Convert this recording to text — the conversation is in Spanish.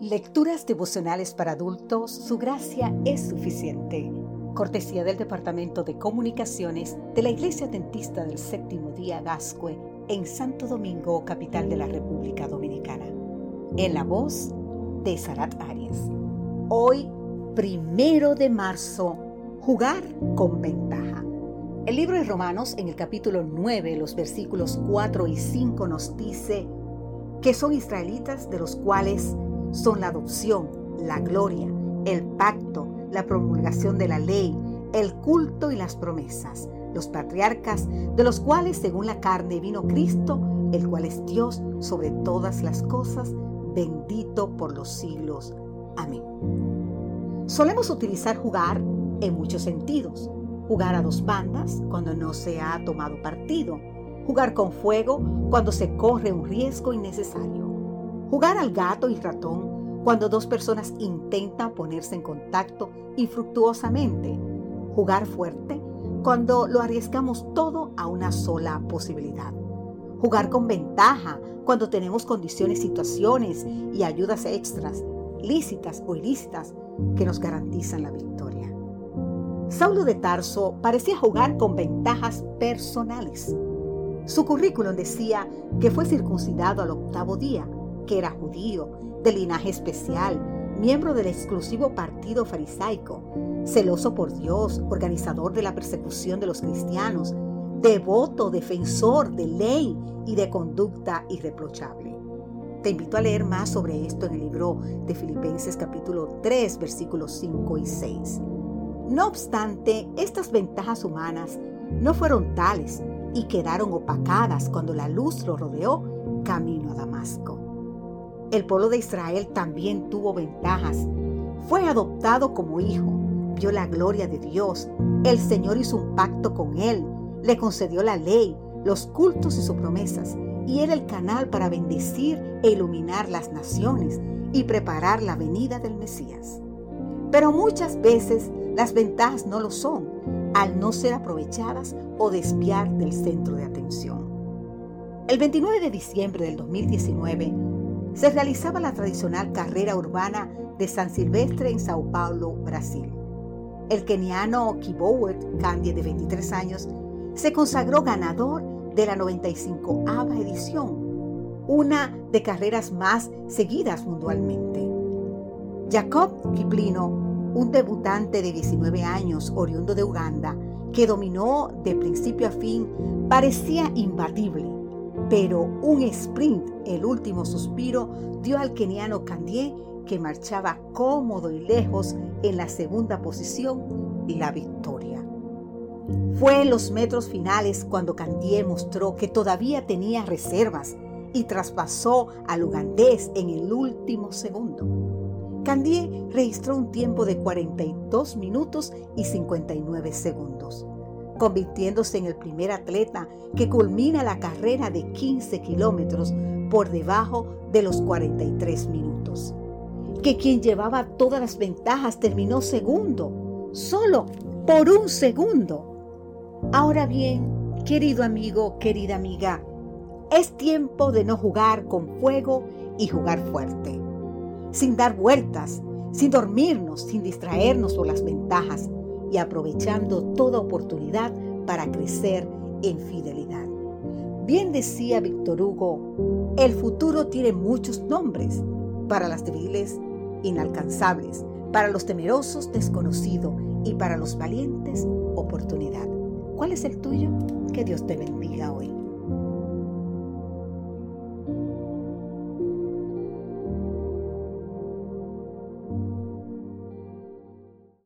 Lecturas devocionales para adultos, su gracia es suficiente. Cortesía del Departamento de Comunicaciones de la Iglesia Dentista del Séptimo Día Gascue en Santo Domingo, capital de la República Dominicana. En la voz de Sarat Arias. Hoy, primero de marzo, jugar con ventaja. El libro de Romanos, en el capítulo 9, los versículos 4 y 5, nos dice que son israelitas de los cuales son la adopción, la gloria, el pacto, la promulgación de la ley, el culto y las promesas, los patriarcas, de los cuales según la carne vino Cristo, el cual es Dios sobre todas las cosas, bendito por los siglos. Amén. Solemos utilizar jugar en muchos sentidos. Jugar a dos bandas cuando no se ha tomado partido. Jugar con fuego cuando se corre un riesgo innecesario Jugar al gato y ratón cuando dos personas intentan ponerse en contacto infructuosamente. Jugar fuerte cuando lo arriesgamos todo a una sola posibilidad. Jugar con ventaja cuando tenemos condiciones, situaciones y ayudas extras, lícitas o ilícitas, que nos garantizan la victoria. Saulo de Tarso parecía jugar con ventajas personales. Su currículum decía que fue circuncidado al octavo día, que era judío, de linaje especial, miembro del exclusivo partido farisaico, celoso por Dios, organizador de la persecución de los cristianos, devoto, defensor de ley y de conducta irreprochable. Te invito a leer más sobre esto en el libro de Filipenses capítulo 3 versículos 5 y 6. No obstante, estas ventajas humanas no fueron tales y quedaron opacadas cuando la luz lo rodeó camino a Damasco. El pueblo de Israel también tuvo ventajas. Fue adoptado como hijo, vio la gloria de Dios. El Señor hizo un pacto con él, le concedió la ley, los cultos y sus promesas, y era el canal para bendecir e iluminar las naciones y preparar la venida del Mesías. Pero muchas veces las ventajas no lo son, al no ser aprovechadas o desviar del centro de atención. El 29 de diciembre del 2019, se realizaba la tradicional carrera urbana de San Silvestre en Sao Paulo, Brasil. El keniano Kibowet Candy, de 23 años, se consagró ganador de la 95ava edición, una de carreras más seguidas mundialmente. Jacob Kiplino, un debutante de 19 años oriundo de Uganda, que dominó de principio a fin, parecía imbatible pero un sprint, el último suspiro, dio al keniano Candie, que marchaba cómodo y lejos en la segunda posición, la victoria. Fue en los metros finales cuando Candie mostró que todavía tenía reservas y traspasó al ugandés en el último segundo. Candie registró un tiempo de 42 minutos y 59 segundos convirtiéndose en el primer atleta que culmina la carrera de 15 kilómetros por debajo de los 43 minutos. Que quien llevaba todas las ventajas terminó segundo, solo por un segundo. Ahora bien, querido amigo, querida amiga, es tiempo de no jugar con fuego y jugar fuerte, sin dar vueltas, sin dormirnos, sin distraernos por las ventajas, y aprovechando toda oportunidad para crecer en fidelidad. Bien decía Víctor Hugo, el futuro tiene muchos nombres, para las débiles, inalcanzables, para los temerosos, desconocido, y para los valientes, oportunidad. ¿Cuál es el tuyo? Que Dios te bendiga hoy.